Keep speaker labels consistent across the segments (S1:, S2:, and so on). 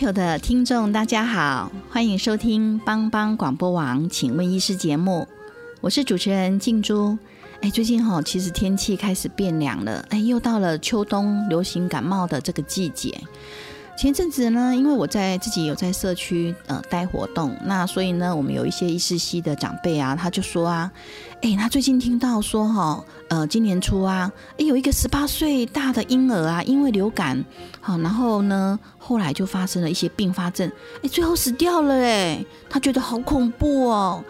S1: 球的听众，大家好，欢迎收听帮帮广播网，请问医师节目，我是主持人静珠。哎，最近哈，其实天气开始变凉了，哎，又到了秋冬流行感冒的这个季节。前阵子呢，因为我在自己有在社区呃带活动，那所以呢，我们有一些医师系的长辈啊，他就说啊。哎，他最近听到说哈，呃，今年初啊，哎，有一个十八岁大的婴儿啊，因为流感，好，然后呢，后来就发生了一些并发症，哎，最后死掉了，哎，他觉得好恐怖哦。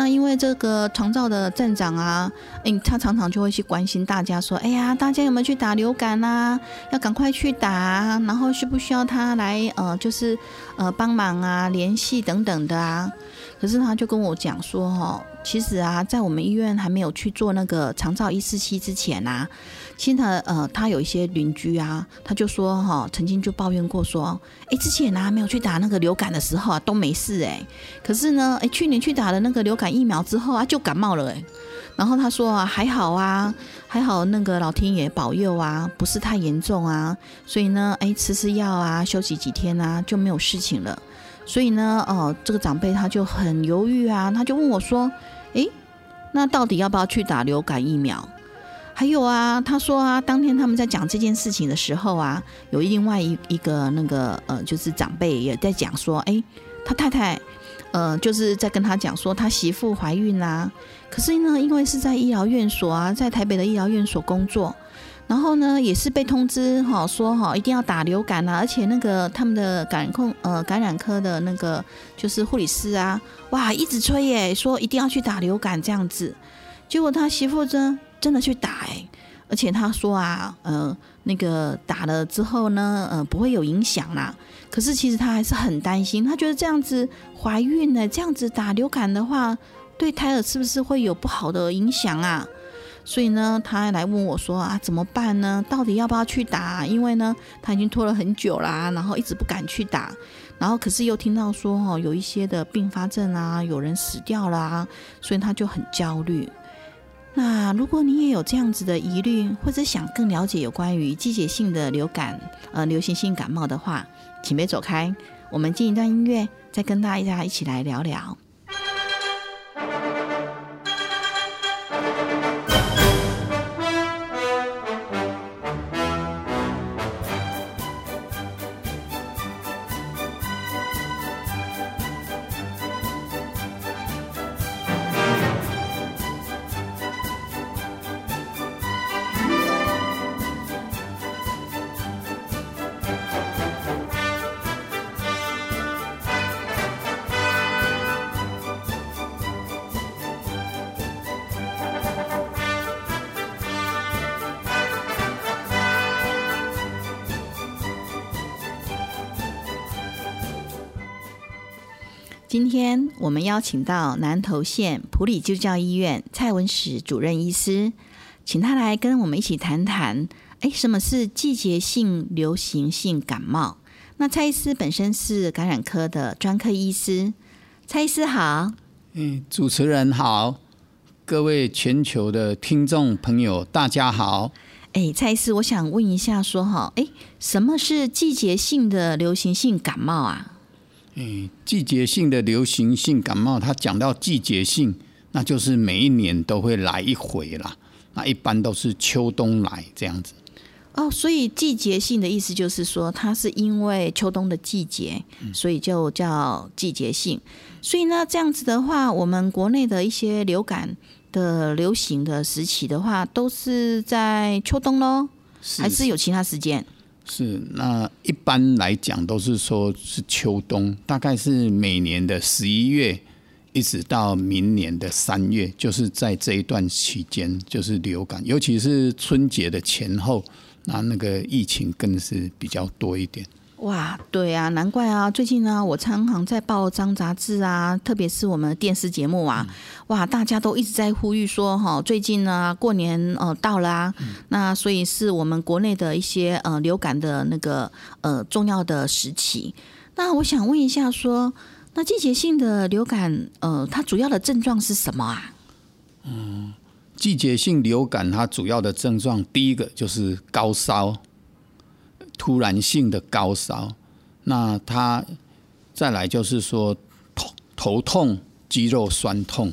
S1: 那因为这个长照的站长啊，哎，他常常就会去关心大家说，哎呀，大家有没有去打流感啊？要赶快去打，然后需不需要他来呃，就是呃帮忙啊，联系等等的啊。可是他就跟我讲说，哈。其实啊，在我们医院还没有去做那个长照一四七之前啊，其实呃，他有一些邻居啊，他就说哈，曾经就抱怨过说，哎，之前呢没有去打那个流感的时候啊，都没事哎，可是呢，哎，去年去打了那个流感疫苗之后啊，就感冒了哎，然后他说啊，还好啊，还好那个老天爷保佑啊，不是太严重啊，所以呢，哎，吃吃药啊，休息几天啊，就没有事情了。所以呢，哦，这个长辈他就很犹豫啊，他就问我说：“诶，那到底要不要去打流感疫苗？”还有啊，他说啊，当天他们在讲这件事情的时候啊，有另外一一个那个呃，就是长辈也在讲说：“诶，他太太呃，就是在跟他讲说，他媳妇怀孕啦，可是呢，因为是在医疗院所啊，在台北的医疗院所工作。”然后呢，也是被通知哈，说哈一定要打流感啊，而且那个他们的感控呃感染科的那个就是护理师啊，哇，一直催耶，说一定要去打流感这样子。结果他媳妇真真的去打哎，而且他说啊，呃，那个打了之后呢，呃，不会有影响啦。可是其实他还是很担心，他觉得这样子怀孕呢，这样子打流感的话，对胎儿是不是会有不好的影响啊？所以呢，他来问我说啊，怎么办呢？到底要不要去打？因为呢，他已经拖了很久啦，然后一直不敢去打，然后可是又听到说哦，有一些的并发症啊，有人死掉了，所以他就很焦虑。那如果你也有这样子的疑虑，或者想更了解有关于季节性的流感、呃流行性感冒的话，请别走开，我们进一段音乐，再跟大家一起来聊聊。今天我们邀请到南投县普里救教医院蔡文史主任医师，请他来跟我们一起谈谈，哎，什么是季节性流行性感冒？那蔡医师本身是感染科的专科医师，蔡医师好。
S2: 嗯，主持人好，各位全球的听众朋友大家好。
S1: 哎，蔡医师，我想问一下，说哈，哎，什么是季节性的流行性感冒啊？
S2: 嗯，季节性的流行性感冒，它讲到季节性，那就是每一年都会来一回啦。那一般都是秋冬来这样子。
S1: 哦，所以季节性的意思就是说，它是因为秋冬的季节，所以就叫季节性。所以呢，这样子的话，我们国内的一些流感的流行的时期的话，都是在秋冬喽，还是有其他时间？
S2: 是，那一般来讲都是说是秋冬，大概是每年的十一月一直到明年的三月，就是在这一段期间，就是流感，尤其是春节的前后，那那个疫情更是比较多一点。
S1: 哇，对啊，难怪啊！最近呢，我常常在报章杂志啊，特别是我们电视节目啊，哇，大家都一直在呼吁说，哈，最近呢，过年呃到了啊，那所以是我们国内的一些呃流感的那个呃重要的时期。那我想问一下，说那季节性的流感，呃，它主要的症状是什么啊？
S2: 嗯，季节性流感它主要的症状，第一个就是高烧。突然性的高烧，那他再来就是说头头痛、肌肉酸痛，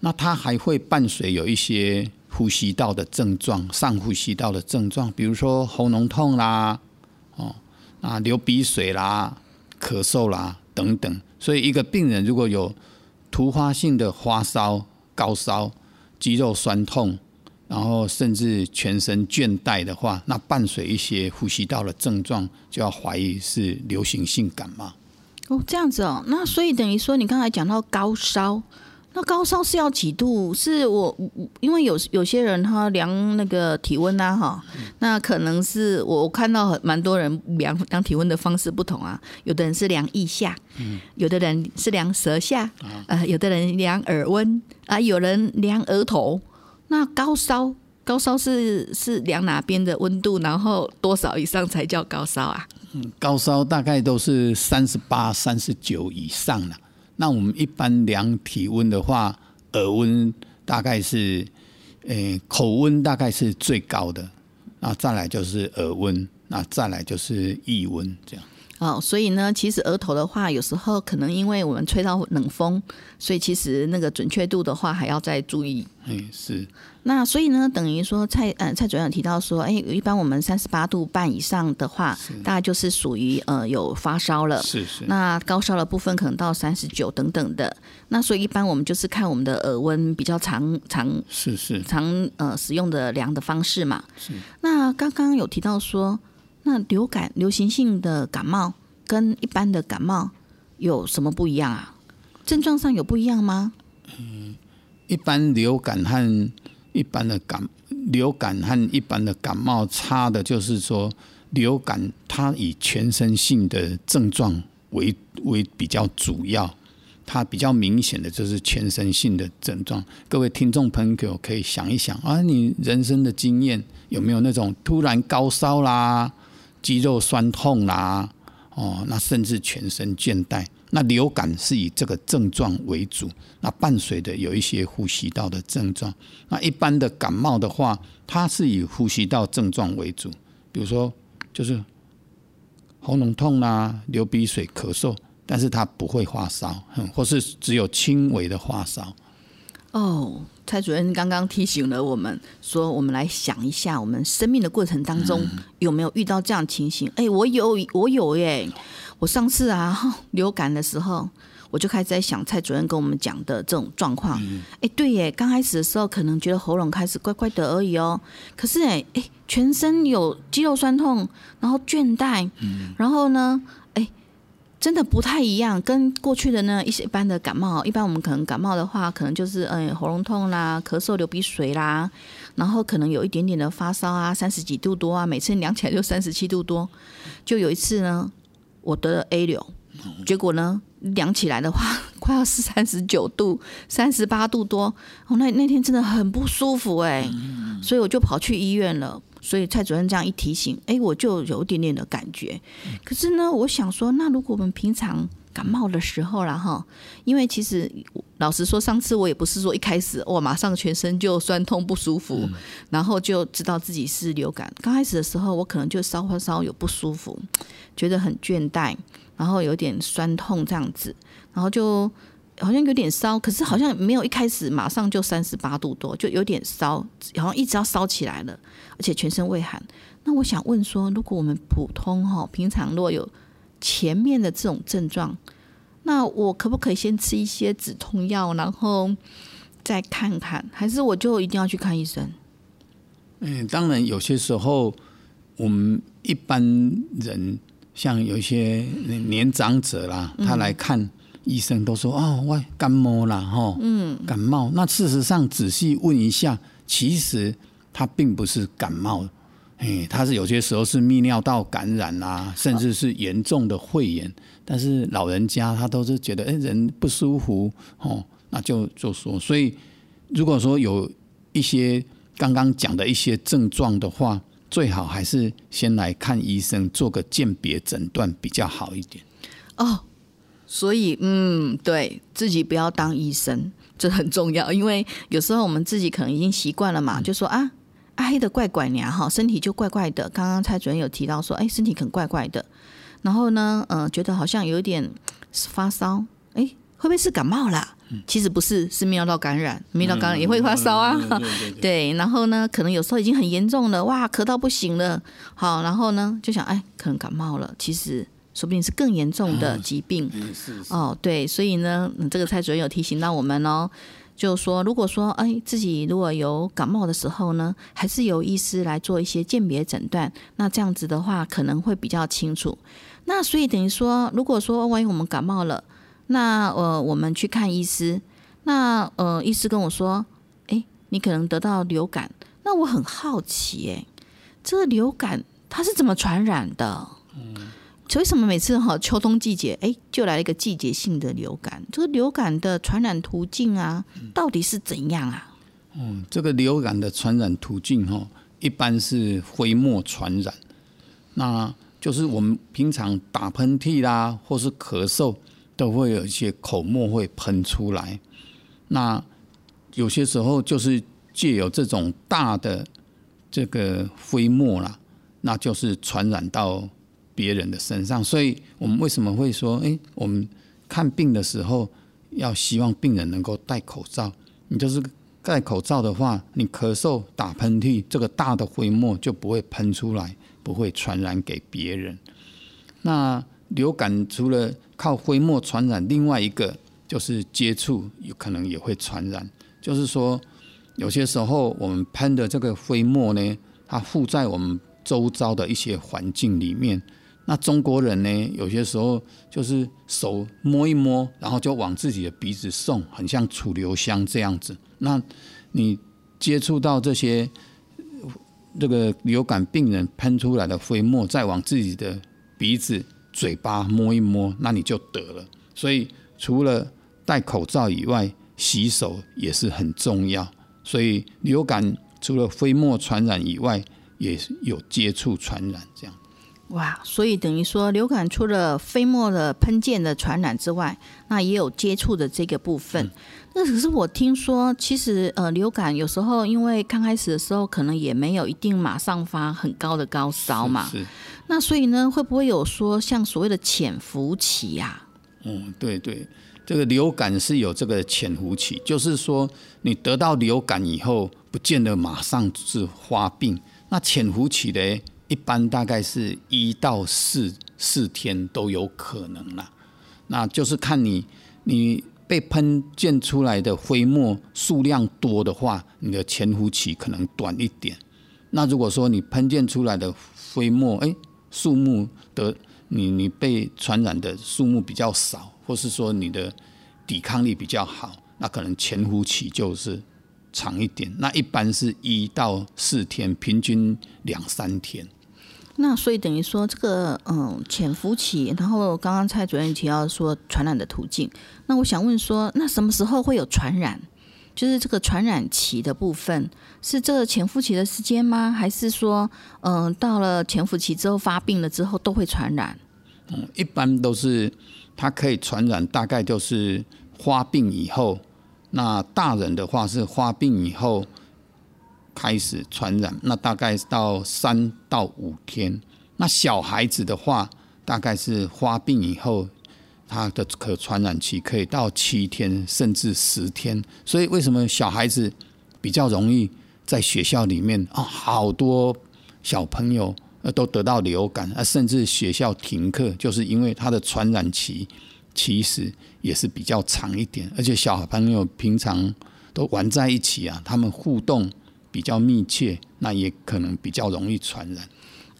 S2: 那他还会伴随有一些呼吸道的症状，上呼吸道的症状，比如说喉咙痛啦，哦，啊流鼻水啦、咳嗽啦等等。所以一个病人如果有突发性的发烧、高烧、肌肉酸痛。然后甚至全身倦怠的话，那伴随一些呼吸道的症状，就要怀疑是流行性感冒。
S1: 哦，这样子哦，那所以等于说，你刚才讲到高烧，那高烧是要几度？是我因为有有些人他量那个体温啊，哈，那可能是我我看到很蛮多人量量体温的方式不同啊，有的人是量腋下，嗯，有的人是量舌下，呃，有的人量耳温啊，有人量额头。那高烧，高烧是是量哪边的温度？然后多少以上才叫高烧啊？
S2: 高烧大概都是三十八、三十九以上了。那我们一般量体温的话，耳温大概是，诶，口温大概是最高的，那再来就是耳温，那再来就是腋温，这样。
S1: 哦，所以呢，其实额头的话，有时候可能因为我们吹到冷风，所以其实那个准确度的话，还要再注意。
S2: 嗯，是。
S1: 那所以呢，等于说蔡呃蔡主任提到说，哎，一般我们三十八度半以上的话，大概就是属于呃有发烧了。
S2: 是是。
S1: 那高烧的部分可能到三十九等等的。那所以一般我们就是看我们的耳温比较长长
S2: 是是
S1: 常呃使用的量的方式嘛。
S2: 是。
S1: 那刚刚有提到说。那流感流行性的感冒跟一般的感冒有什么不一样啊？症状上有不一样吗？
S2: 嗯，一般流感和一般的感流感和一般的感冒差的就是说，流感它以全身性的症状为为比较主要，它比较明显的就是全身性的症状。各位听众朋友可以想一想啊，你人生的经验有没有那种突然高烧啦？肌肉酸痛啦，哦，那甚至全身倦怠，那流感是以这个症状为主，那伴随的有一些呼吸道的症状。那一般的感冒的话，它是以呼吸道症状为主，比如说就是喉咙痛啦、流鼻水、咳嗽，但是它不会发烧，或是只有轻微的发烧。
S1: 哦。蔡主任刚刚提醒了我们，说我们来想一下，我们生命的过程当中有没有遇到这样情形？哎，我有，我有耶！我上次啊 流感的时候，我就开始在想蔡主任跟我们讲的这种状况。哎，对耶，刚开始的时候可能觉得喉咙开始怪怪的而已哦，可是哎哎，全身有肌肉酸痛，然后倦怠，然后呢？真的不太一样，跟过去的呢一些一般的感冒，一般我们可能感冒的话，可能就是嗯喉咙痛啦、咳嗽、流鼻水啦，然后可能有一点点的发烧啊，三十几度多啊，每次量起来就三十七度多。就有一次呢，我得了 A 流，结果呢量起来的话，快要是三十九度、三十八度多，哦，那那天真的很不舒服哎，所以我就跑去医院了。所以蔡主任这样一提醒，哎，我就有一点点的感觉。可是呢，我想说，那如果我们平常感冒的时候啦，哈，因为其实老实说，上次我也不是说一开始哇，马上全身就酸痛不舒服，然后就知道自己是流感。刚开始的时候，我可能就稍稍稍有不舒服，觉得很倦怠，然后有点酸痛这样子，然后就。好像有点烧，可是好像没有一开始马上就三十八度多，就有点烧，好像一直要烧起来了，而且全身畏寒。那我想问说，如果我们普通哈平常若有前面的这种症状，那我可不可以先吃一些止痛药，然后再看看，还是我就一定要去看医生？
S2: 嗯，当然有些时候我们一般人像有一些年长者啦，他来看。医生都说哦，我感冒了哈，嗯，感冒。那事实上仔细问一下，其实他并不是感冒，哎，他是有些时候是泌尿道感染啊，甚至是严重的肺炎。但是老人家他都是觉得哎人不舒服哦，那就就说，所以如果说有一些刚刚讲的一些症状的话，最好还是先来看医生，做个鉴别诊断比较好一点。
S1: 哦，所以嗯，对自己不要当医生，这很重要，因为有时候我们自己可能已经习惯了嘛，就说啊，黑的怪怪娘哈，身体就怪怪的。刚刚蔡主任有提到说，哎，身体很怪怪的，然后呢，嗯，觉得好像有点发烧，哎，会不会是感冒啦？其实不是，是泌尿道感染，泌尿感染也会发烧啊。对，然后呢，可能有时候已经很严重了，哇，咳到不行了。好，然后呢，就想，哎，可能感冒了，其实。说不定是更严重的疾病哦，对，所以呢，这个蔡主任有提醒到我们哦，就说如果说哎自己如果有感冒的时候呢，还是由医师来做一些鉴别诊断，那这样子的话可能会比较清楚。那所以等于说，如果说万一我们感冒了，那呃我们去看医师，那呃医师跟我说，哎，你可能得到流感，那我很好奇，哎，这个流感它是怎么传染的？嗯。为什么每次哈秋冬季节，哎，就来了一个季节性的流感？这个流感的传染途径啊，到底是怎样啊？
S2: 嗯，这个流感的传染途径哈，一般是飞沫传染。那就是我们平常打喷嚏啦，或是咳嗽，都会有一些口沫会喷出来。那有些时候就是借有这种大的这个飞沫啦，那就是传染到。别人的身上，所以我们为什么会说，哎，我们看病的时候要希望病人能够戴口罩？你就是戴口罩的话，你咳嗽、打喷嚏，这个大的飞沫就不会喷出来，不会传染给别人。那流感除了靠飞沫传染，另外一个就是接触有可能也会传染。就是说，有些时候我们喷的这个飞沫呢，它附在我们周遭的一些环境里面。那中国人呢？有些时候就是手摸一摸，然后就往自己的鼻子送，很像楚留香这样子。那你接触到这些这个流感病人喷出来的飞沫，再往自己的鼻子、嘴巴摸一摸，那你就得了。所以除了戴口罩以外，洗手也是很重要。所以流感除了飞沫传染以外，也有接触传染这样。
S1: 哇，所以等于说，流感除了飞沫的喷溅的传染之外，那也有接触的这个部分。那可是我听说，其实呃，流感有时候因为刚开始的时候，可能也没有一定马上发很高的高烧嘛。
S2: 是。
S1: 那所以呢，会不会有说像所谓的潜伏期呀？
S2: 嗯，对对，这个流感是有这个潜伏期，就是说你得到流感以后，不见得马上是发病。那潜伏期的。一般大概是一到四四天都有可能啦，那就是看你你被喷溅出来的飞沫数量多的话，你的潜伏期可能短一点。那如果说你喷溅出来的飞沫，哎，数目的你你被传染的数目比较少，或是说你的抵抗力比较好，那可能潜伏期就是长一点。那一般是一到四天，平均两三天。
S1: 那所以等于说这个嗯潜伏期，然后刚刚蔡主任提到说传染的途径，那我想问说，那什么时候会有传染？就是这个传染期的部分，是这个潜伏期的时间吗？还是说嗯到了潜伏期之后发病了之后都会传染？
S2: 嗯，一般都是它可以传染，大概就是发病以后。那大人的话是发病以后。开始传染，那大概到三到五天。那小孩子的话，大概是发病以后，他的可传染期可以到七天甚至十天。所以为什么小孩子比较容易在学校里面啊，好多小朋友都得到流感啊，甚至学校停课，就是因为他的传染期其实也是比较长一点，而且小朋友平常都玩在一起啊，他们互动。比较密切，那也可能比较容易传染。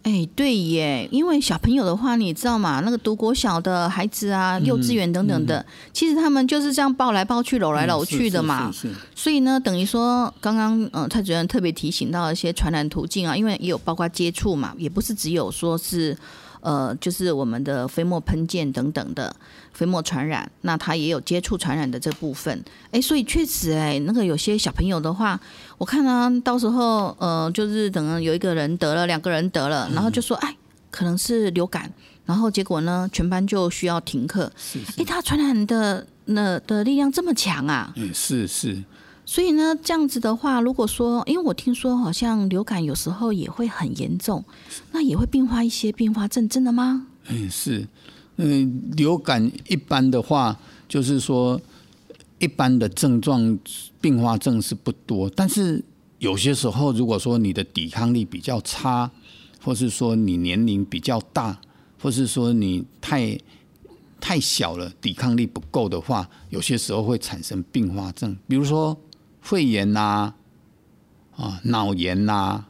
S1: 哎，对耶，因为小朋友的话，你知道吗？那个读国小的孩子啊，幼稚园等等的，其实他们就是这样抱来抱去、搂来搂去的嘛。所以呢，等于说，刚刚嗯，蔡主任特别提醒到一些传染途径啊，因为也有包括接触嘛，也不是只有说是。呃，就是我们的飞沫喷溅等等的飞沫传染，那他也有接触传染的这部分。哎，所以确实，哎，那个有些小朋友的话，我看呢，到时候呃，就是等有一个人得了，两个人得了，然后就说，哎，可能是流感，然后结果呢，全班就需要停课。
S2: 是，
S1: 哎，它传染的那的力量这么强啊？
S2: 嗯，是是。
S1: 所以呢，这样子的话，如果说，因为我听说好像流感有时候也会很严重，那也会并发一些并发症，真的吗？
S2: 嗯，是，嗯，流感一般的话，就是说一般的症状并发症是不多，但是有些时候，如果说你的抵抗力比较差，或是说你年龄比较大，或是说你太太小了，抵抗力不够的话，有些时候会产生并发症，比如说。肺炎呐，啊，脑炎呐，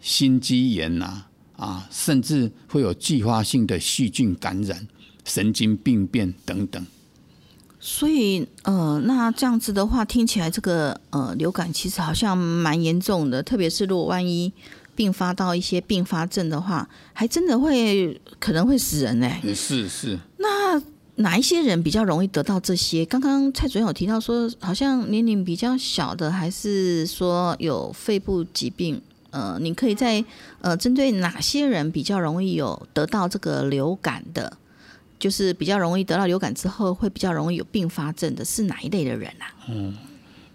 S2: 心肌炎呐，啊，甚至会有继发性的细菌感染、神经病变等等。
S1: 所以，呃，那这样子的话，听起来这个呃流感其实好像蛮严重的，特别是如果万一并发到一些并发症的话，还真的会可能会死人哎。
S2: 是是。
S1: 那。哪一些人比较容易得到这些？刚刚蔡主任有提到说，好像年龄比较小的，还是说有肺部疾病？呃，你可以在呃针对哪些人比较容易有得到这个流感的？就是比较容易得到流感之后会比较容易有并发症的是哪一类的人啊？
S2: 嗯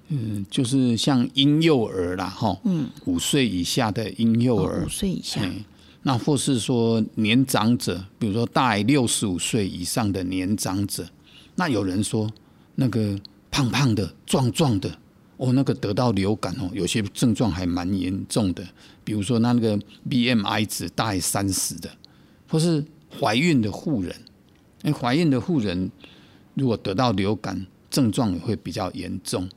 S2: 嗯，就是像婴幼儿啦，哈，嗯，五岁以下的婴幼儿，
S1: 五岁以下。
S2: 那或是说年长者，比如说大于六十五岁以上的年长者，那有人说那个胖胖的、壮壮的，哦，那个得到流感哦，有些症状还蛮严重的，比如说那个 BMI 值大于三十的，或是怀孕的妇人，哎，怀孕的妇人如果得到流感，症状也会比较严重，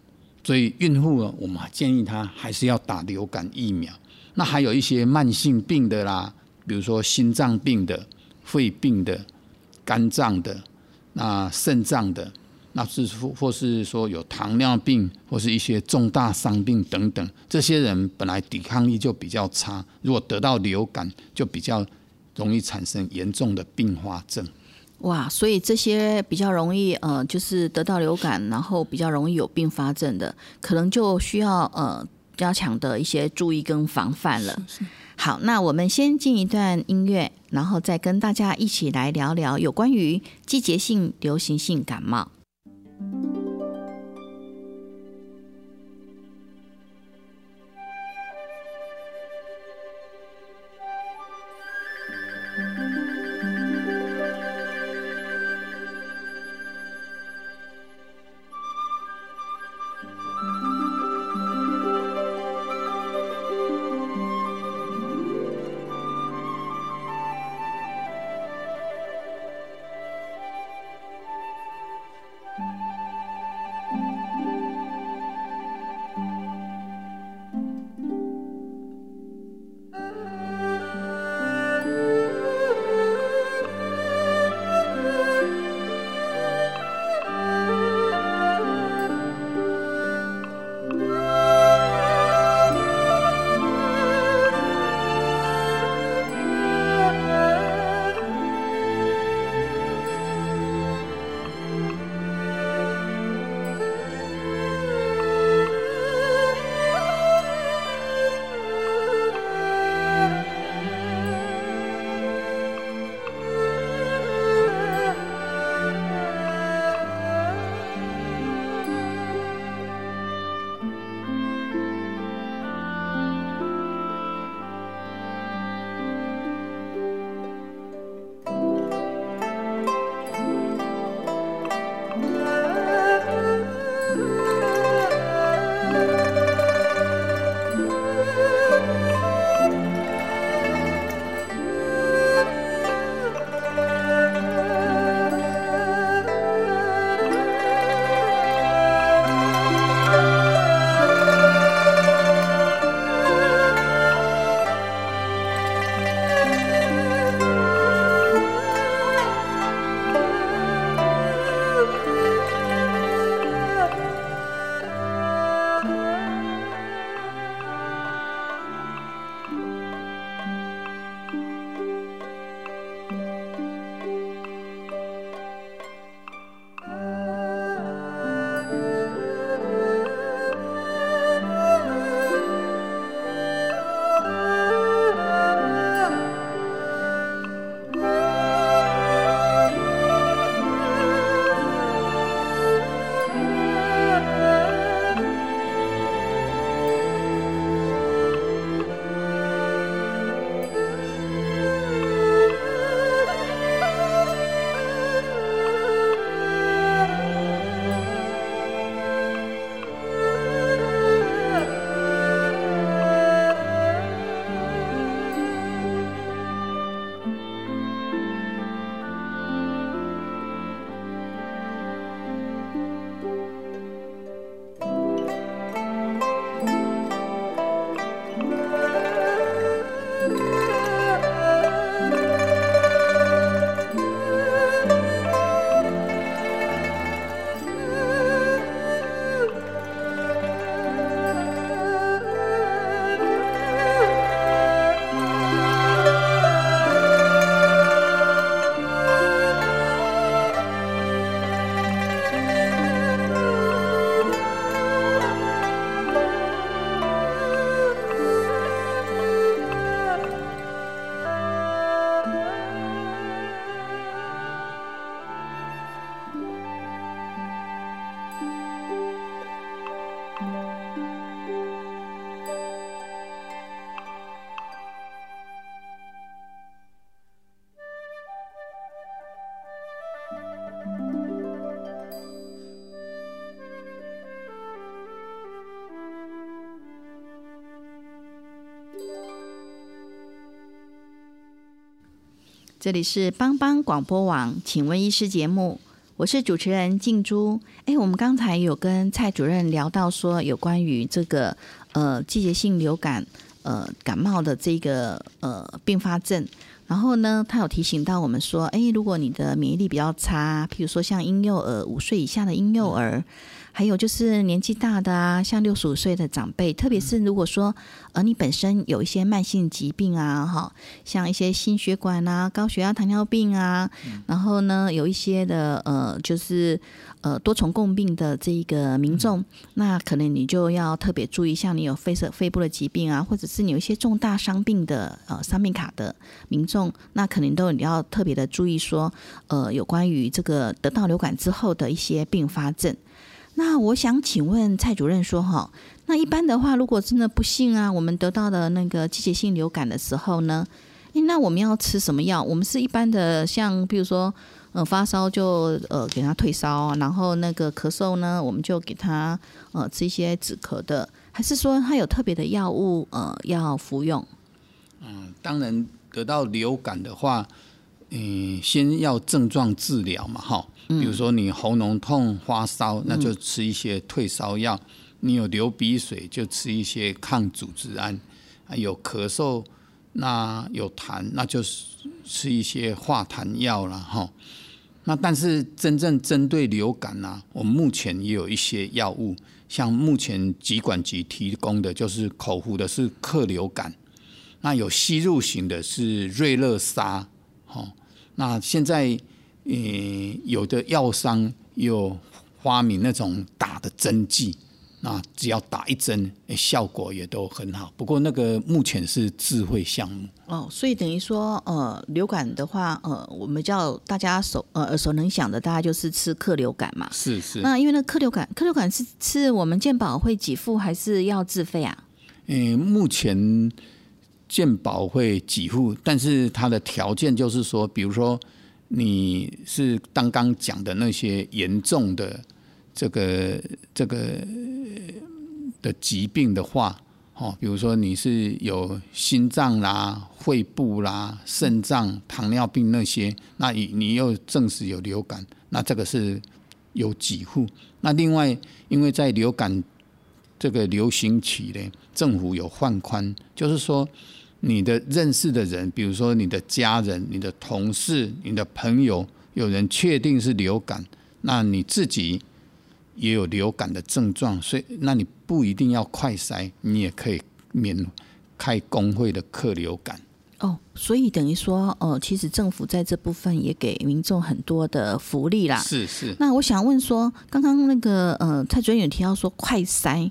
S2: 所以孕妇呢，我们建议她还是要打流感疫苗。那还有一些慢性病的啦。比如说心脏病的、肺病的、肝脏的、那肾脏的，那是或或是说有糖尿病或是一些重大伤病等等，这些人本来抵抗力就比较差，如果得到流感，就比较容易产生严重的并发症。
S1: 哇，所以这些比较容易呃，就是得到流感，然后比较容易有并发症的，可能就需要呃加强的一些注意跟防范了。好，那我们先进一段音乐，然后再跟大家一起来聊聊有关于季节性流行性感冒。这里是帮帮广播网，请问医师节目，我是主持人静珠。哎，我们刚才有跟蔡主任聊到说，有关于这个呃季节性流感呃感冒的这个呃并发症，然后呢，他有提醒到我们说，哎，如果你的免疫力比较差，譬如说像婴幼儿五岁以下的婴幼儿。还有就是年纪大的啊，像六十五岁的长辈，特别是如果说呃你本身有一些慢性疾病啊，哈，像一些心血管啊、高血压、糖尿病啊，然后呢有一些的呃就是呃多重共病的这一个民众，那可能你就要特别注意，像你有肺色肺部的疾病啊，或者是你有一些重大伤病的呃伤病卡的民众，那可能都你要特别的注意说，呃有关于这个得到流感之后的一些并发症。那我想请问蔡主任说哈，那一般的话，如果真的不幸啊，我们得到的那个季节性流感的时候呢，诶，那我们要吃什么药？我们是一般的，像比如说，呃，发烧就呃给他退烧，然后那个咳嗽呢，我们就给他呃吃一些止咳的，还是说他有特别的药物呃要服用？
S2: 嗯，当然得到流感的话，嗯，先要症状治疗嘛，哈。比如说你喉咙痛、发烧，那就吃一些退烧药；你有流鼻水，就吃一些抗组织胺；有咳嗽，那有痰，那就是吃一些化痰药了哈。那但是真正针对流感呢，我们目前也有一些药物，像目前疾管局提供的就是口服的是克流感，那有吸入型的是瑞乐沙，哈。那现在。嗯，有的药商有发明那种打的针剂，那只要打一针，效果也都很好。不过那个目前是智慧项目
S1: 哦，所以等于说，呃，流感的话，呃，我们叫大家手呃耳熟能详的，大家就是吃克流感嘛。
S2: 是是。
S1: 那因为那克流感，克流感是是我们健保会给付还是要自费啊？
S2: 嗯，目前健保会给付，但是它的条件就是说，比如说。你是刚刚讲的那些严重的这个这个的疾病的话，哦，比如说你是有心脏啦、肺部啦、肾脏、糖尿病那些，那你你又证实有流感，那这个是有几户。那另外，因为在流感这个流行期呢，政府有放宽，就是说。你的认识的人，比如说你的家人、你的同事、你的朋友，有人确定是流感，那你自己也有流感的症状，所以那你不一定要快筛，你也可以免开工会的客流感。
S1: 哦，所以等于说，呃，其实政府在这部分也给民众很多的福利啦。
S2: 是是。
S1: 那我想问说，刚刚那个呃蔡主任有提到说快筛，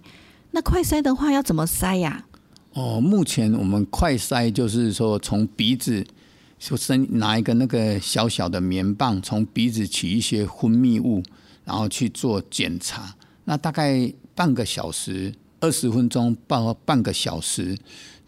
S1: 那快筛的话要怎么筛呀？
S2: 哦，目前我们快筛就是说，从鼻子就伸拿一个那个小小的棉棒，从鼻子取一些分泌物，然后去做检查。那大概半个小时、二十分钟半半个小时，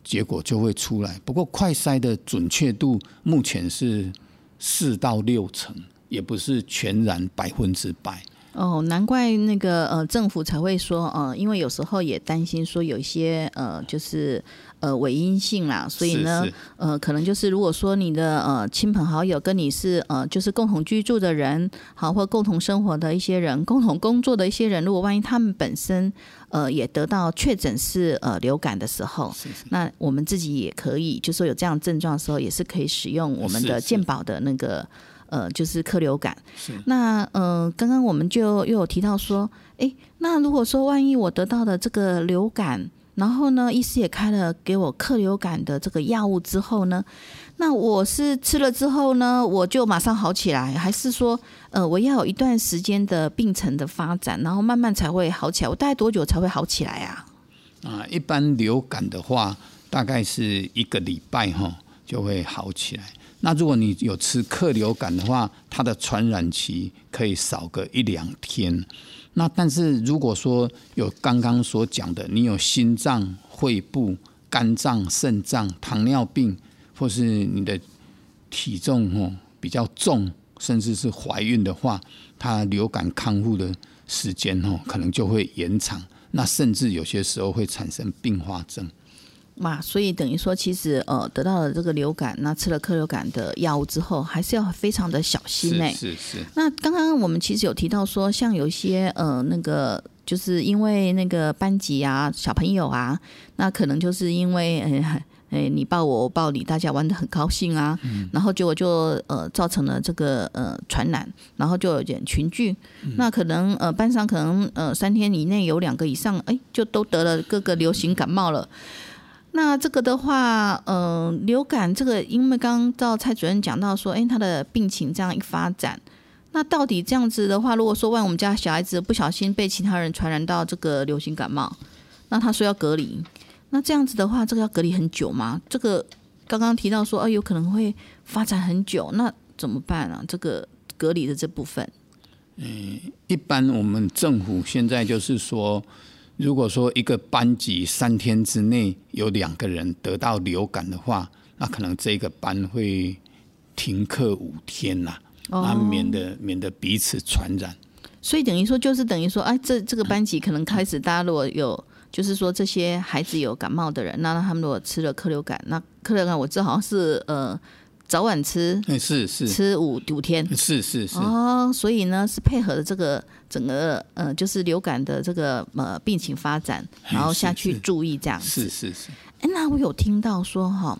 S2: 结果就会出来。不过快筛的准确度目前是四到六成，也不是全然百分之百。
S1: 哦，难怪那个呃政府才会说，呃，因为有时候也担心说有一些呃就是呃伪阴性啦，所以呢呃可能就是如果说你的呃亲朋好友跟你是呃就是共同居住的人，好或共同生活的一些人，共同工作的一些人，如果万一他们本身呃也得到确诊是呃流感的时候，那我们自己也可以，就说有这样症状的时候，也是可以使用我们的健保的那个。呃，就是客流感。
S2: 是。
S1: 那呃，刚刚我们就又有提到说，哎，那如果说万一我得到的这个流感，然后呢，医师也开了给我客流感的这个药物之后呢，那我是吃了之后呢，我就马上好起来，还是说，呃，我要有一段时间的病程的发展，然后慢慢才会好起来？我大概多久才会好起来啊？
S2: 啊，一般流感的话，大概是一个礼拜哈就会好起来。那如果你有吃客流感的话，它的传染期可以少个一两天。那但是如果说有刚刚所讲的，你有心脏、肺部、肝脏、肾脏、糖尿病，或是你的体重哦比较重，甚至是怀孕的话，它流感康复的时间哦可能就会延长，那甚至有些时候会产生并发症。
S1: 嘛，所以等于说，其实呃，得到了这个流感，那吃了克流感的药物之后，还是要非常的小心呢。
S2: 是是。
S1: 那刚刚我们其实有提到说，像有一些呃，那个就是因为那个班级啊，小朋友啊，那可能就是因为呃，哎，你抱我，我抱你，大家玩的很高兴啊，然后结果就呃，造成了这个呃传染，然后就有点群聚。那可能呃，班上可能呃，三天以内有两个以上，哎，就都得了各个流行感冒了。那这个的话，嗯，流感这个，因为刚刚到蔡主任讲到说，哎，他的病情这样一发展，那到底这样子的话，如果说万一我们家小孩子不小心被其他人传染到这个流行感冒，那他说要隔离，那这样子的话，这个要隔离很久吗？这个刚刚提到说，哎，有可能会发展很久，那怎么办啊？这个隔离的这部分，
S2: 嗯，一般我们政府现在就是说。如果说一个班级三天之内有两个人得到流感的话，那可能这个班会停课五天呐，那免得免得彼此传染。
S1: 所以等于说，就是等于说，哎，这这个班级可能开始，大家如果有，就是说这些孩子有感冒的人，那他们如果吃了克流感，那克流感我知道好像是呃。早晚吃，
S2: 是是
S1: 吃五五天，
S2: 是是是
S1: 哦，所以呢是配合的这个整个呃，就是流感的这个呃病情发展，然后下去注意这样
S2: 子，是是是。
S1: 哎，那我有听到说哈，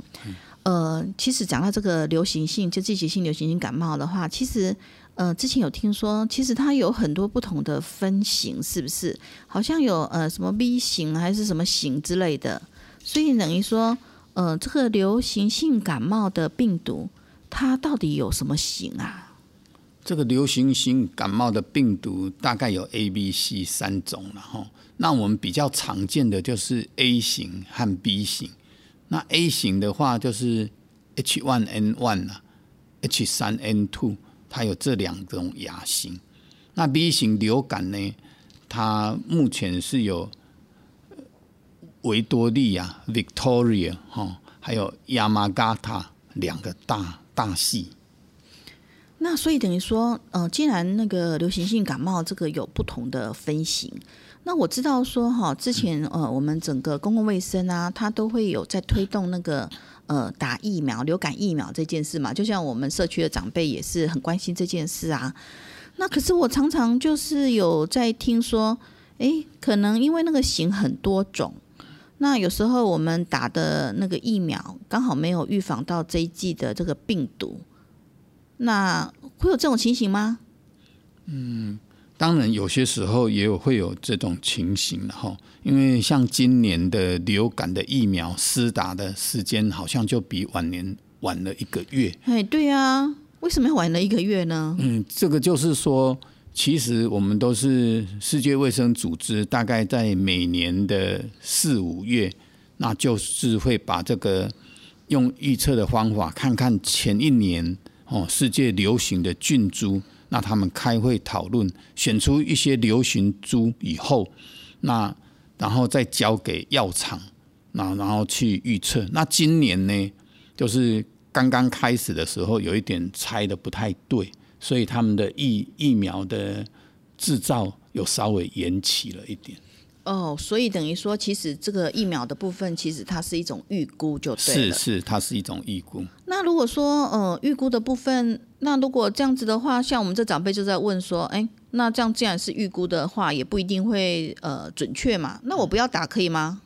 S1: 呃，其实讲到这个流行性，就季节性流行性感冒的话，其实呃之前有听说，其实它有很多不同的分型，是不是？好像有呃什么 B 型还是什么型之类的，所以等于说。呃，这个流行性感冒的病毒，它到底有什么型啊？
S2: 这个流行性感冒的病毒大概有 A、B、C 三种了哈。那我们比较常见的就是 A 型和 B 型。那 A 型的话就是 H1N1 啊，H3N2，它有这两种亚型。那 B 型流感呢，它目前是有。维多利亚 （Victoria） 哈，还有亚马嘎塔两个大大系。
S1: 那所以等于说，呃，既然那个流行性感冒这个有不同的分型，那我知道说哈，之前呃，我们整个公共卫生啊，它都会有在推动那个呃打疫苗、流感疫苗这件事嘛。就像我们社区的长辈也是很关心这件事啊。那可是我常常就是有在听说，哎，可能因为那个型很多种。那有时候我们打的那个疫苗刚好没有预防到这一季的这个病毒，那会有这种情形吗？
S2: 嗯，当然有些时候也有会有这种情形的哈，因为像今年的流感的疫苗施打的时间好像就比往年晚了一个月。
S1: 哎，对啊，为什么要晚了一个月呢？
S2: 嗯，这个就是说。其实我们都是世界卫生组织，大概在每年的四五月，那就是会把这个用预测的方法，看看前一年哦世界流行的菌株，那他们开会讨论，选出一些流行株以后，那然后再交给药厂，那然后去预测。那今年呢，就是刚刚开始的时候，有一点猜的不太对。所以他们的疫疫苗的制造有稍微延期了一点。
S1: 哦，所以等于说，其实这个疫苗的部分，其实它是一种预估，就对
S2: 是是，它是一种预估。
S1: 那如果说呃预估的部分，那如果这样子的话，像我们这长辈就在问说，哎，那这样既然是预估的话，也不一定会呃准确嘛？那我不要打可以吗？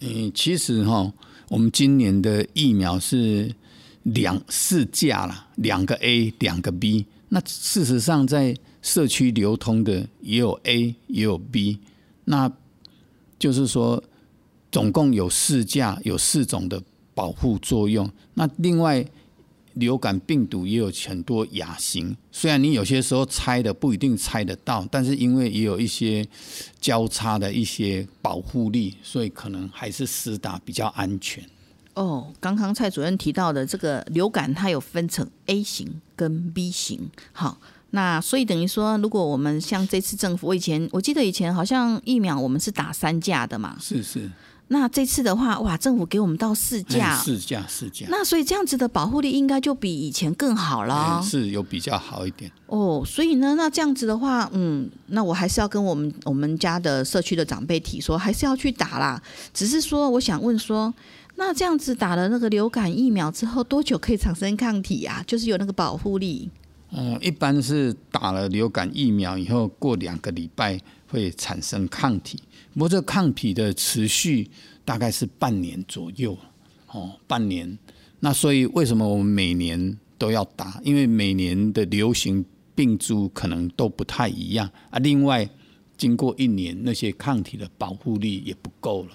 S2: 嗯，其实哈，我们今年的疫苗是两四价了，两个 A，两个 B。那事实上，在社区流通的也有 A 也有 B，那就是说，总共有四价，有四种的保护作用。那另外，流感病毒也有很多亚型，虽然你有些时候猜的不一定猜得到，但是因为也有一些交叉的一些保护力，所以可能还是施打比较安全。
S1: 哦，刚刚蔡主任提到的这个流感，它有分成 A 型跟 B 型。好，那所以等于说，如果我们像这次政府，我以前我记得以前好像疫苗我们是打三价的嘛，
S2: 是是，
S1: 那这次的话，哇，政府给我们到四价，
S2: 四价四价，
S1: 那所以这样子的保护力应该就比以前更好了，
S2: 是有比较好一点
S1: 哦。所以呢，那这样子的话，嗯，那我还是要跟我们我们家的社区的长辈提说，还是要去打啦。只是说，我想问说。那这样子打了那个流感疫苗之后，多久可以产生抗体啊？就是有那个保护力。
S2: 嗯，一般是打了流感疫苗以后，过两个礼拜会产生抗体。不过这抗体的持续大概是半年左右。哦，半年。那所以为什么我们每年都要打？因为每年的流行病株可能都不太一样啊。另外，经过一年，那些抗体的保护力也不够了。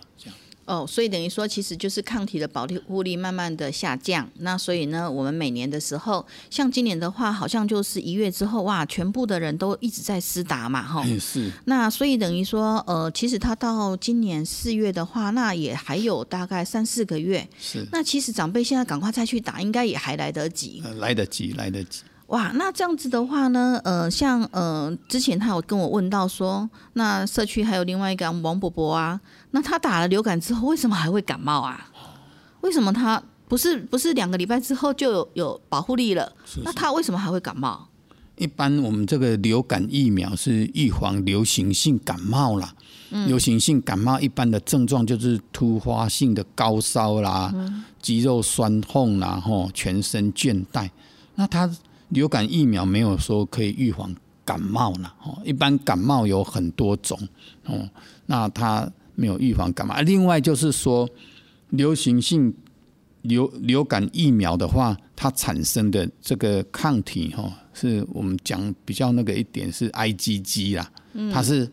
S1: 哦，所以等于说，其实就是抗体的保护力慢慢的下降。那所以呢，我们每年的时候，像今年的话，好像就是一月之后，哇，全部的人都一直在施打嘛，哈。
S2: 是。
S1: 那所以等于说，呃，其实他到今年四月的话，那也还有大概三四个月。
S2: 是。
S1: 那其实长辈现在赶快再去打，应该也还来得及。
S2: 来得及，来得及。
S1: 哇，那这样子的话呢，呃，像呃，之前他有跟我问到说，那社区还有另外一个王伯伯啊，那他打了流感之后，为什么还会感冒啊？为什么他不是不是两个礼拜之后就有有保护力了？那他为什么还会感冒？
S2: 一般我们这个流感疫苗是预防流行性感冒啦，流行性感冒一般的症状就是突发性的高烧啦，肌肉酸痛啦，吼，全身倦怠，那他。流感疫苗没有说可以预防感冒呢，哦，一般感冒有很多种，哦，那它没有预防感冒。另外就是说，流行性流流感疫苗的话，它产生的这个抗体，哈，是我们讲比较那个一点是 IgG 啦，它是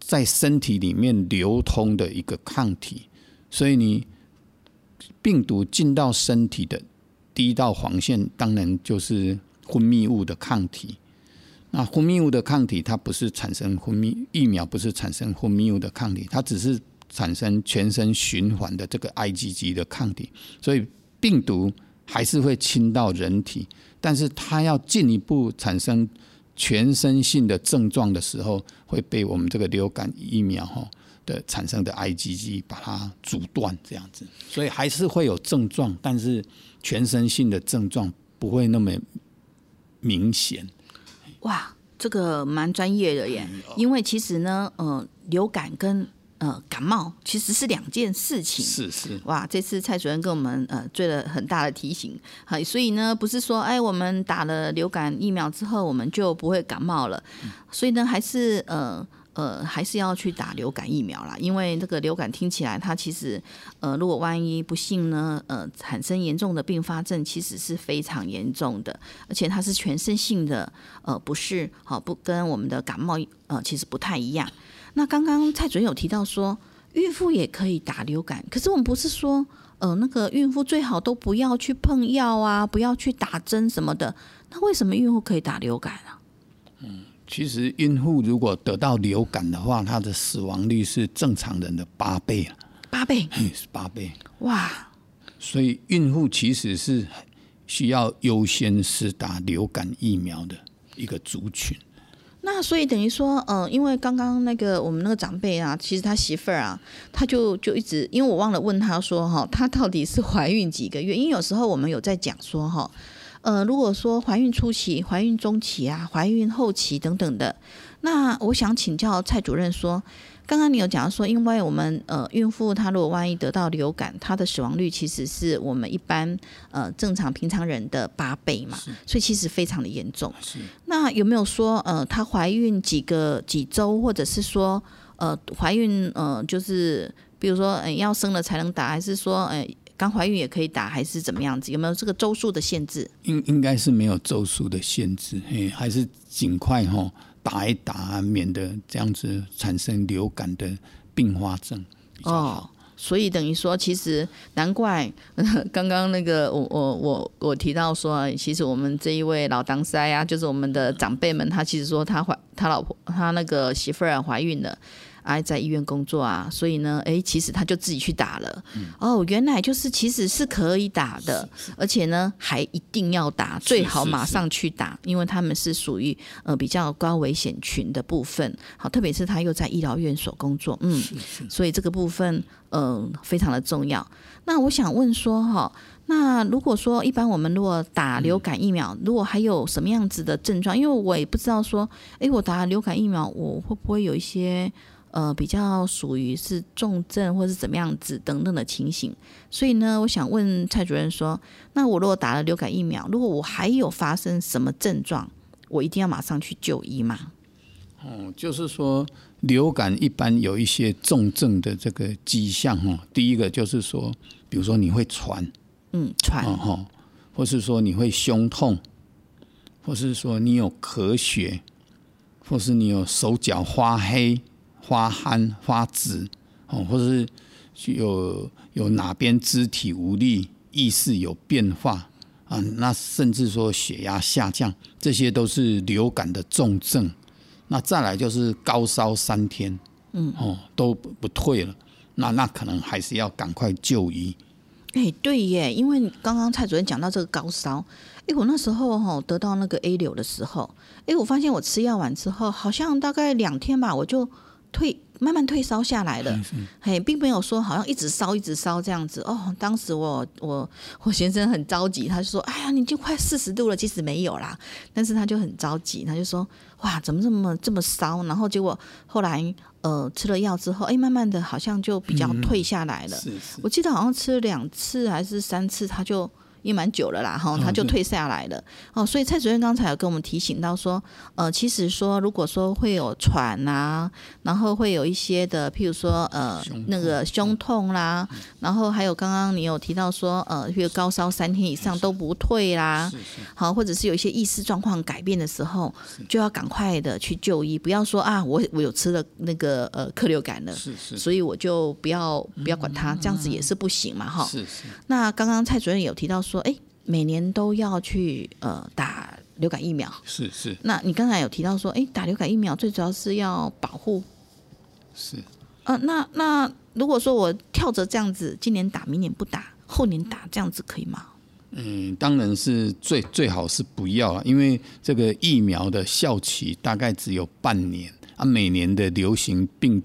S2: 在身体里面流通的一个抗体，所以你病毒进到身体的第一道防线，当然就是。分泌物的抗体，那分泌物的抗体，它不是产生分泌疫苗，不是产生分泌物的抗体，它只是产生全身循环的这个 IgG 的抗体，所以病毒还是会侵到人体，但是它要进一步产生全身性的症状的时候，会被我们这个流感疫苗哈的产生的 IgG 把它阻断，这样子，所以还是会有症状，但是全身性的症状不会那么。明显，
S1: 哇，这个蛮专业的耶。因为其实呢，呃，流感跟呃感冒其实是两件事情。
S2: 是是，
S1: 哇，这次蔡主任跟我们呃做了很大的提醒。好，所以呢，不是说哎，我们打了流感疫苗之后，我们就不会感冒了。所以呢，还是呃。呃，还是要去打流感疫苗啦，因为这个流感听起来，它其实，呃，如果万一不幸呢，呃，产生严重的并发症，其实是非常严重的，而且它是全身性的，呃，不是，好不跟我们的感冒，呃，其实不太一样。那刚刚蔡主任有提到说，孕妇也可以打流感，可是我们不是说，呃，那个孕妇最好都不要去碰药啊，不要去打针什么的，那为什么孕妇可以打流感啊？
S2: 嗯。其实，孕妇如果得到流感的话，她的死亡率是正常人的八倍啊
S1: 八倍，
S2: 是八倍。
S1: 哇！
S2: 所以，孕妇其实是需要优先施打流感疫苗的一个族群。
S1: 那所以等于说，呃，因为刚刚那个我们那个长辈啊，其实他媳妇儿啊，他就就一直，因为我忘了问他说，哈，他到底是怀孕几个月？因为有时候我们有在讲说，哈。呃，如果说怀孕初期、怀孕中期啊、怀孕后期等等的，那我想请教蔡主任说，刚刚你有讲说，因为我们呃孕妇她如果万一得到流感，她的死亡率其实是我们一般呃正常平常人的八倍嘛，所以其实非常的严重。那有没有说呃她怀孕几个几周，或者是说呃怀孕呃就是比如说呃要生了才能打，还是说呃？刚怀孕也可以打，还是怎么样子？有没有这个周数的限制？
S2: 应应该是没有周数的限制，嘿，还是尽快哈打一打，免得这样子产生流感的并发症。哦，
S1: 所以等于说，其实难怪刚刚那个我我我我提到说，其实我们这一位老当塞啊，就是我们的长辈们，他其实说他怀他老婆他那个媳妇儿怀孕了。啊在医院工作啊，所以呢，哎，其实他就自己去打了。哦，原来就是其实是可以打的，而且呢还一定要打，最好马上去打，因为他们是属于呃比较高危险群的部分。好，特别是他又在医疗院所工作，嗯，所以这个部分嗯非常的重要。那我想问说哈。那如果说一般我们如果打流感疫苗，如果还有什么样子的症状，因为我也不知道说，哎，我打流感疫苗，我会不会有一些呃比较属于是重症或是怎么样子等等的情形？所以呢，我想问蔡主任说，那我如果打了流感疫苗，如果我还有发生什么症状，我一定要马上去就医吗？
S2: 哦，就是说流感一般有一些重症的这个迹象哈，第一个就是说，比如说你会喘。
S1: 嗯，喘，
S2: 哈，或是说你会胸痛，或是说你有咳血，或是你有手脚发黑、发憨、发紫，哦，或者是有有哪边肢体无力、意识有变化啊，那甚至说血压下降，这些都是流感的重症。那再来就是高烧三天，
S1: 嗯，
S2: 哦，都不退了，那那可能还是要赶快就医。
S1: 哎，对耶，因为刚刚蔡主任讲到这个高烧，哎，我那时候哈得到那个 A 流的时候，哎，我发现我吃药完之后，好像大概两天吧，我就退慢慢退烧下来了，嘿，并没有说好像一直烧一直烧这样子哦。当时我我我先生很着急，他就说：“哎呀，你就快四十度了。”其实没有啦，但是他就很着急，他就说：“哇，怎么这么这么烧？”然后结果后来。呃，吃了药之后，哎，慢慢的好像就比较退下来了。我记得好像吃了两次还是三次，他就。也蛮久了啦，哈，他就退下来了。哦，所以蔡主任刚才有跟我们提醒到说，呃，其实说如果说会有喘啊，然后会有一些的，譬如说呃那个胸痛啦，然后还有刚刚你有提到说，呃，譬如高烧三天以上都不退啦，好，或者是有一些意识状况改变的时候，就要赶快的去就医，不要说啊，我我有吃了那个呃克流感了，
S2: 是是，
S1: 所以我就不要不要管它，这样子也是不行嘛，哈。
S2: 是是。
S1: 那刚刚蔡主任有提到。说哎，每年都要去呃打流感疫苗，
S2: 是是。
S1: 那你刚才有提到说，哎，打流感疫苗最主要是要保护，
S2: 是。
S1: 呃，那那如果说我跳着这样子，今年打，明年不打，后年打，这样子可以吗？
S2: 嗯，当然是最最好是不要啊，因为这个疫苗的效期大概只有半年啊，每年的流行病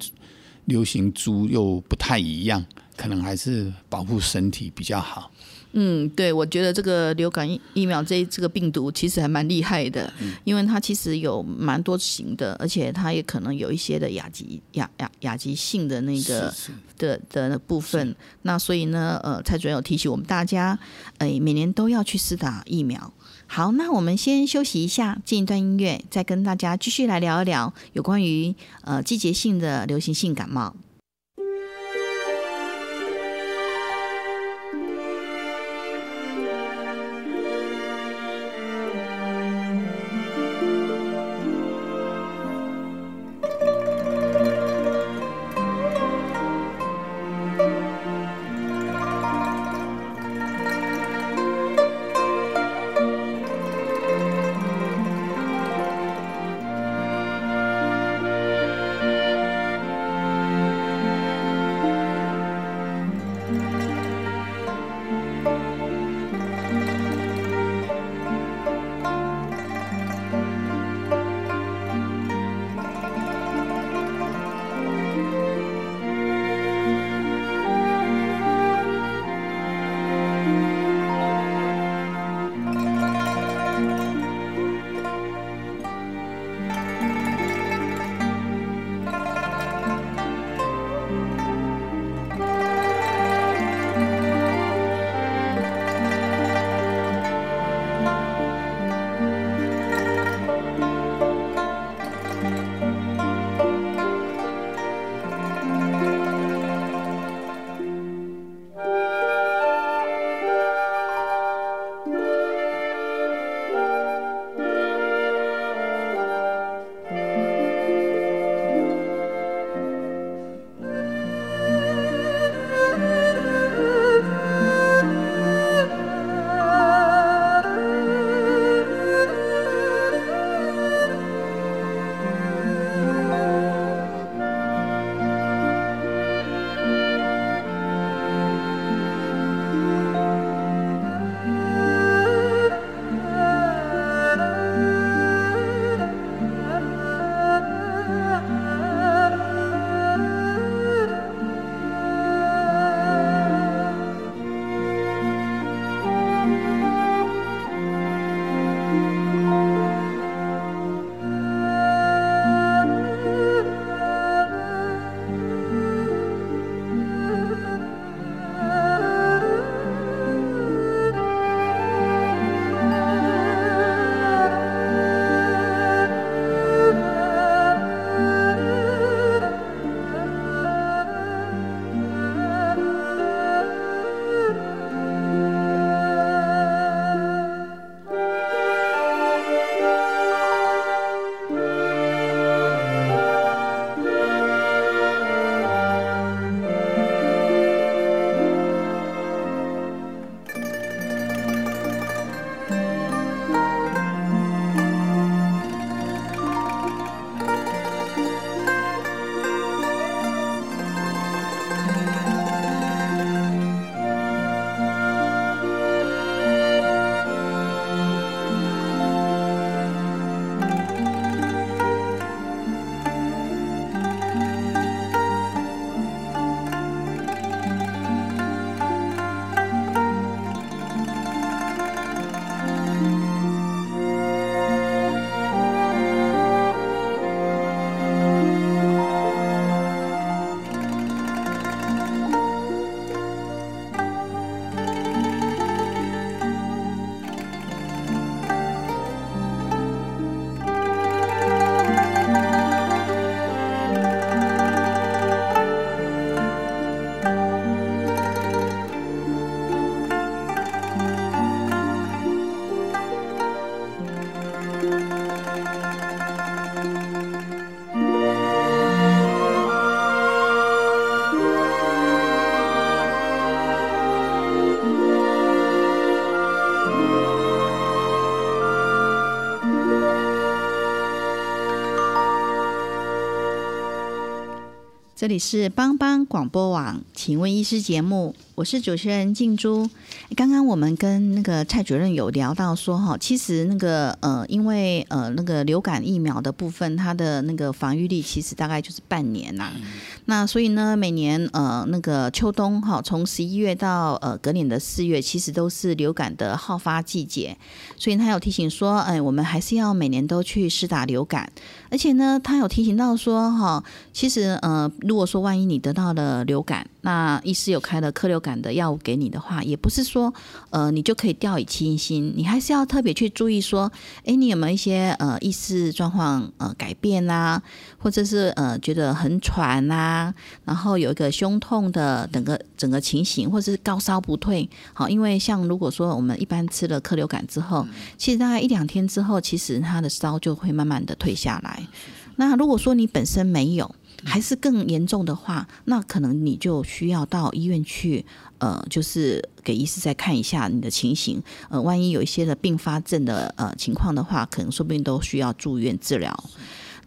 S2: 流行株又不太一样，可能还是保护身体比较好。
S1: 嗯，对，我觉得这个流感疫疫苗这这个病毒其实还蛮厉害的，因为它其实有蛮多型的，而且它也可能有一些的亚急亚亚亚急性的那个的的部分。那所以呢，呃，蔡主任有提醒我们大家，哎，每年都要去施打疫苗。好，那我们先休息一下，进一段音乐，再跟大家继续来聊一聊有关于呃季节性的流行性感冒。这里是帮帮广播网，请问医师节目，我是主持人静珠。刚刚我们跟那个蔡主任有聊到说，哈，其实那个呃，因为呃那个流感疫苗的部分，它的那个防御力其实大概就是半年呐。那所以呢，每年呃那个秋冬哈，从十一月到呃隔年的四月，其实都是流感的好发季节。所以他有提醒说，哎，我们还是要每年都去施打流感。而且呢，他有提醒到说，哈，其实呃。如果说万一你得到了流感，那医师有开了克流感的药物给你的话，也不是说呃你就可以掉以轻心，你还是要特别去注意说，哎，你有没有一些呃意识状况呃改变啊，或者是呃觉得很喘啊，然后有一个胸痛的整个整个情形，或者是高烧不退，好，因为像如果说我们一般吃了克流感之后，其实大概一两天之后，其实它的烧就会慢慢的退下来。那如果说你本身没有，还是更严重的话，那可能你就需要到医院去，呃，就是给医师再看一下你的情形。呃，万一有一些的并发症的呃情况的话，可能说不定都需要住院治疗。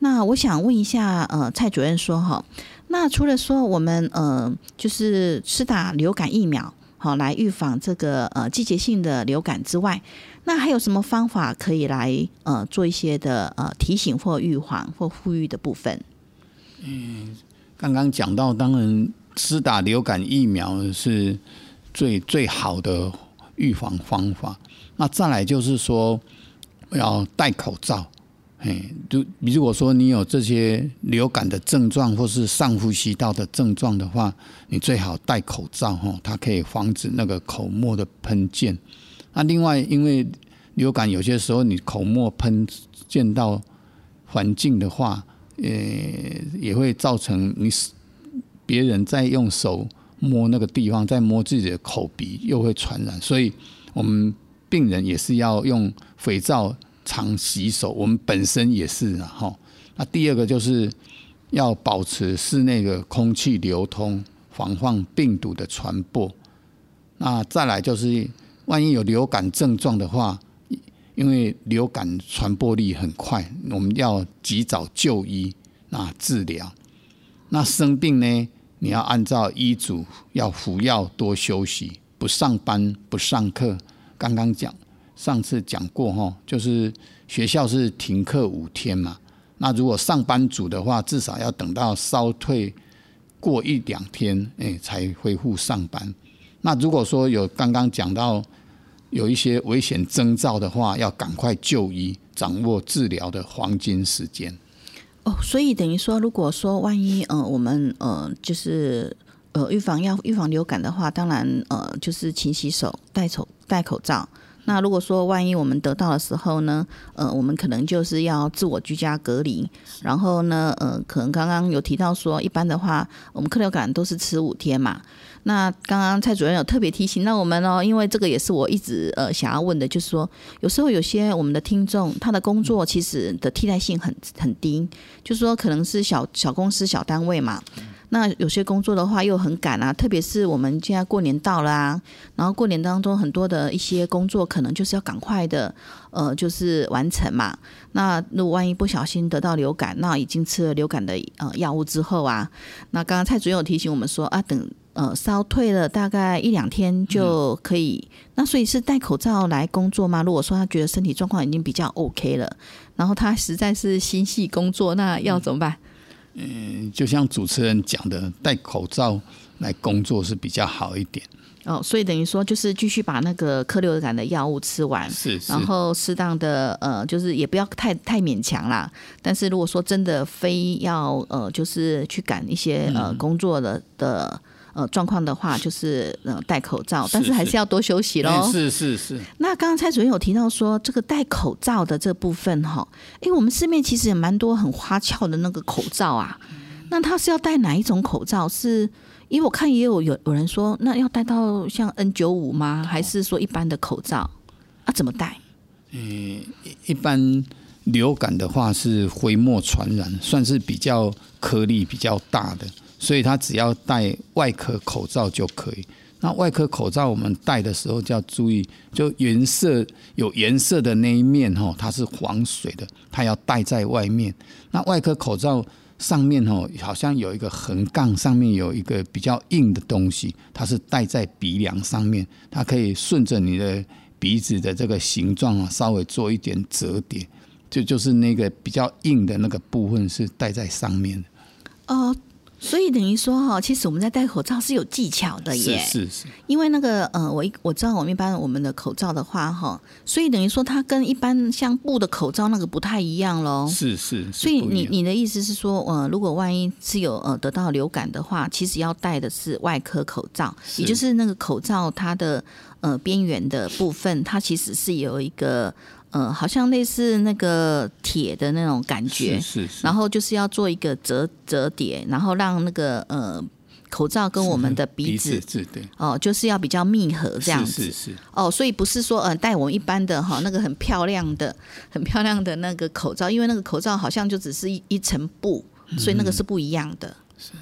S1: 那我想问一下，呃，蔡主任说哈，那除了说我们呃，就是施打流感疫苗，好来预防这个呃季节性的流感之外，那还有什么方法可以来呃做一些的呃提醒或预防或呼吁的部分？
S2: 嗯，刚刚讲到，当然施打流感疫苗是最最好的预防方法。那再来就是说要戴口罩，嘿，就如果说你有这些流感的症状或是上呼吸道的症状的话，你最好戴口罩哈，它可以防止那个口沫的喷溅。那另外，因为流感有些时候你口沫喷溅到环境的话，呃，也会造成你别人在用手摸那个地方，在摸自己的口鼻，又会传染。所以，我们病人也是要用肥皂常洗手。我们本身也是哈。那第二个就是要保持室内的空气流通，防范病毒的传播。那再来就是，万一有流感症状的话。因为流感传播力很快，我们要及早就医那治疗。那生病呢，你要按照医嘱要服药，多休息，不上班不上课。刚刚讲上次讲过哈，就是学校是停课五天嘛。那如果上班族的话，至少要等到烧退过一两天，哎，才恢复上班。那如果说有刚刚讲到。有一些危险征兆的话，要赶快就医，掌握治疗的黄金时间。
S1: 哦，所以等于说，如果说万一呃，我们呃，就是呃，预防要预防流感的话，当然呃，就是勤洗手、戴口戴口罩。那如果说万一我们得到的时候呢，呃，我们可能就是要自我居家隔离。然后呢，呃，可能刚刚有提到说，一般的话，我们客流感都是吃五天嘛。那刚刚蔡主任有特别提醒那我们哦，因为这个也是我一直呃想要问的，就是说有时候有些我们的听众他的工作其实的替代性很很低，就是说可能是小小公司小单位嘛，那有些工作的话又很赶啊，特别是我们现在过年到了啊，然后过年当中很多的一些工作可能就是要赶快的呃就是完成嘛，那如果万一不小心得到流感，那已经吃了流感的呃药物之后啊，那刚刚蔡主任有提醒我们说啊等。呃，烧退了大概一两天就可以。那所以是戴口罩来工作吗？如果说他觉得身体状况已经比较 OK 了，然后他实在是心系工作，那要怎么办？
S2: 嗯，就像主持人讲的，戴口罩来工作是比较好一点。
S1: 哦，所以等于说就是继续把那个克流感的药物吃完，
S2: 是，
S1: 然后适当的呃，就是也不要太太勉强啦。但是如果说真的非要呃，就是去赶一些呃工作的的。呃，状况的话就是呃戴口罩，但是还是要多休息喽。
S2: 是是是。
S1: 那刚刚蔡主任有提到说，这个戴口罩的这部分哈，哎，我们市面其实也蛮多很花俏的那个口罩啊。那他是要戴哪一种口罩？是因为我看也有有有人说，那要戴到像 N 九五吗？还是说一般的口罩？啊，怎么戴？
S2: 嗯，一般流感的话是飞沫传染，算是比较颗粒比较大的。所以他只要戴外科口罩就可以。那外科口罩我们戴的时候就要注意，就颜色有颜色的那一面哈，它是防水的，它要戴在外面。那外科口罩上面哦好像有一个横杠，上面有一个比较硬的东西，它是戴在鼻梁上面，它可以顺着你的鼻子的这个形状啊，稍微做一点折叠，就就是那个比较硬的那个部分是戴在上面的。
S1: 哦，所以等于说哈，其实我们在戴口罩是有技巧的耶。
S2: 是是是，
S1: 因为那个呃，我一我知道我们一般我们的口罩的话哈，所以等于说它跟一般像布的口罩那个不太一样喽。
S2: 是是，是
S1: 所以你你的意思是说，呃，如果万一是有呃得到流感的话，其实要戴的是外科口罩，也就是那个口罩它的呃边缘的部分，它其实是有一个呃，好像类似那个铁的那种感觉，
S2: 是是是，
S1: 然后就是要做一个折折叠，然后让那个呃口罩跟我们的鼻子
S2: 是对，
S1: 哦，就是要比较密合这样子。
S2: 是是是，
S1: 哦，所以不是说呃戴我们一般的哈那个很漂亮的、很漂亮的那个口罩，因为那个口罩好像就只是一一层布，所以那个是不一样的。是。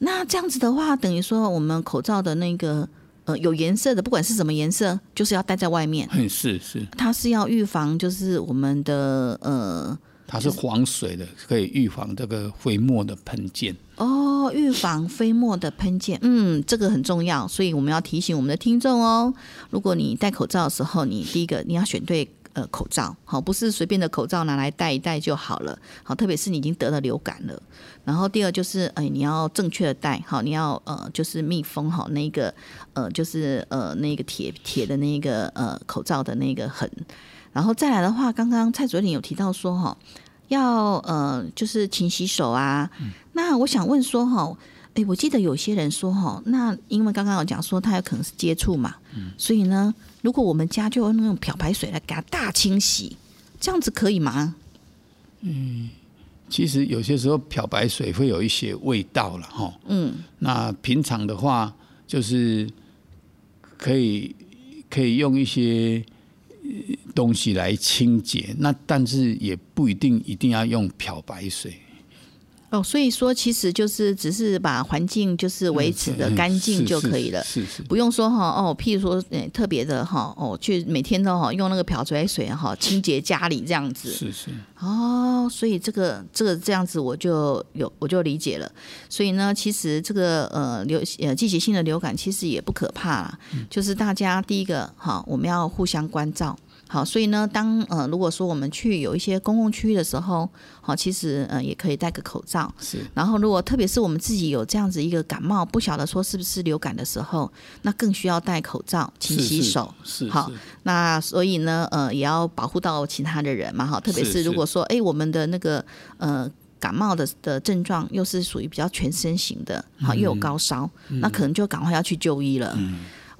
S1: 那这样子的话，等于说我们口罩的那个呃有颜色的，不管是什么颜色，就是要戴在外面。
S2: 嗯是是，
S1: 它是要预防，就是我们的呃
S2: 它是防水的，可以预防这个飞沫的喷溅。
S1: 哦，预防飞沫的喷溅，嗯，这个很重要，所以我们要提醒我们的听众哦，如果你戴口罩的时候，你第一个你要选对呃口罩，好，不是随便的口罩拿来戴一戴就好了，好，特别是你已经得了流感了。然后第二就是，哎，你要正确的戴，好，你要呃就是密封好那个呃就是呃那个铁铁的那个呃口罩的那个痕。然后再来的话，刚刚蔡主任有提到说哈，要呃就是勤洗手啊。那我想问说哈，哎，我记得有些人说哈，那因为刚刚我讲说他有可能是接触嘛，所以呢，如果我们家就用那种漂白水来给它大清洗，这样子可以吗？
S2: 嗯其实有些时候漂白水会有一些味道了哈。
S1: 嗯，
S2: 那平常的话，就是可以可以用一些呃东西来清洁，那但是也不一定一定要用漂白水。
S1: 哦，所以说其实就是只是把环境就是维持的
S2: 嗯
S1: 干净就可以了。
S2: 是是是
S1: 不用说哈哦，譬如说，诶、特别的哈哦，去每天都哈用那个漂白水哈清洁家里这样子
S2: 是是，
S1: 哦，所以这个这个这样子我就有我就理解了。所以呢，其实这个呃流呃季节性的流感其实也不可怕啦，就是大家第一个哈我们要互相关照。好，所以呢，当呃如果说我们去有一些公共区域的时候，好，其实呃也可以戴个口罩。
S2: 是
S1: 然后，如果特别是我们自己有这样子一个感冒，不晓得说是不是流感的时候，那更需要戴口罩、勤洗手。
S2: 是
S1: 好那所以呢，呃，也要保护到其他的人嘛，哈，特别
S2: 是
S1: 如果说，哎，我们的那个呃感冒的的症状又是属于比较全身型的，好，又有高烧，那可能就赶快要去就医了。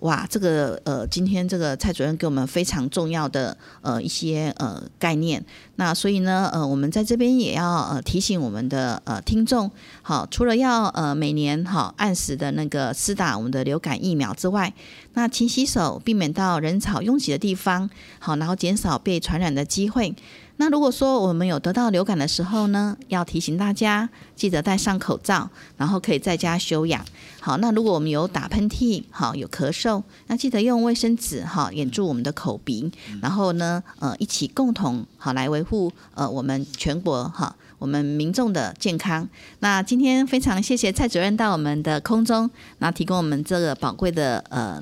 S1: 哇，这个呃，今天这个蔡主任给我们非常重要的呃一些呃概念。那所以呢，呃，我们在这边也要呃提醒我们的呃听众，好，除了要呃每年好按时的那个施打我们的流感疫苗之外，那勤洗手，避免到人潮拥挤的地方，好，然后减少被传染的机会。那如果说我们有得到流感的时候呢，要提醒大家记得戴上口罩，然后可以在家休养。好，那如果我们有打喷嚏，好有咳嗽，那记得用卫生纸哈掩住我们的口鼻，然后呢，呃，一起共同好来维护呃我们全国哈我们民众的健康。那今天非常谢谢蔡主任到我们的空中，然后提供我们这个宝贵的呃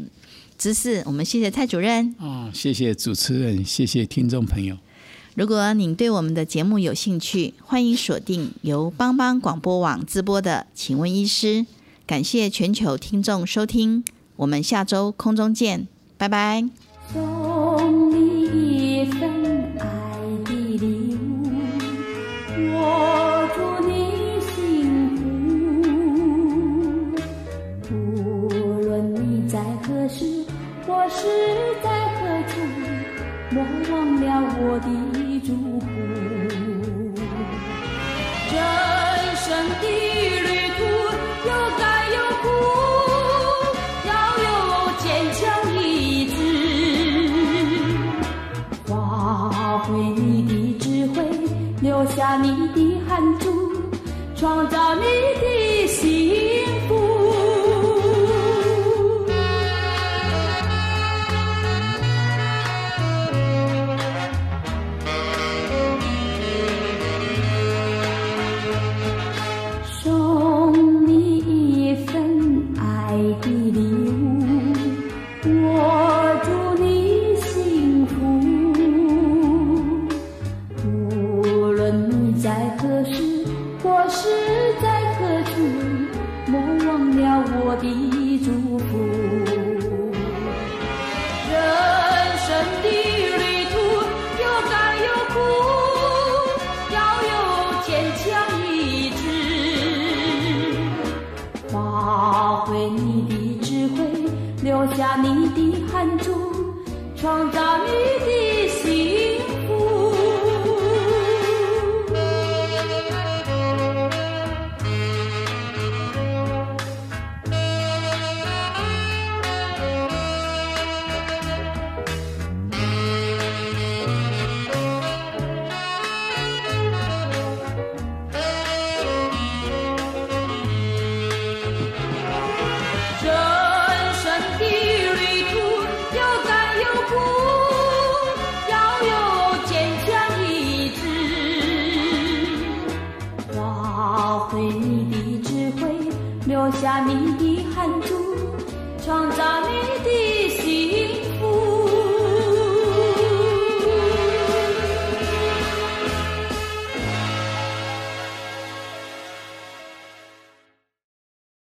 S1: 知识，我们谢谢蔡主任。
S2: 啊，谢谢主持人，谢谢听众朋友。
S1: 如果您对我们的节目有兴趣，欢迎锁定由帮帮广播网直播的《请问医师》。感谢全球听众收听，我们下周空中见，拜拜。
S3: 送你一份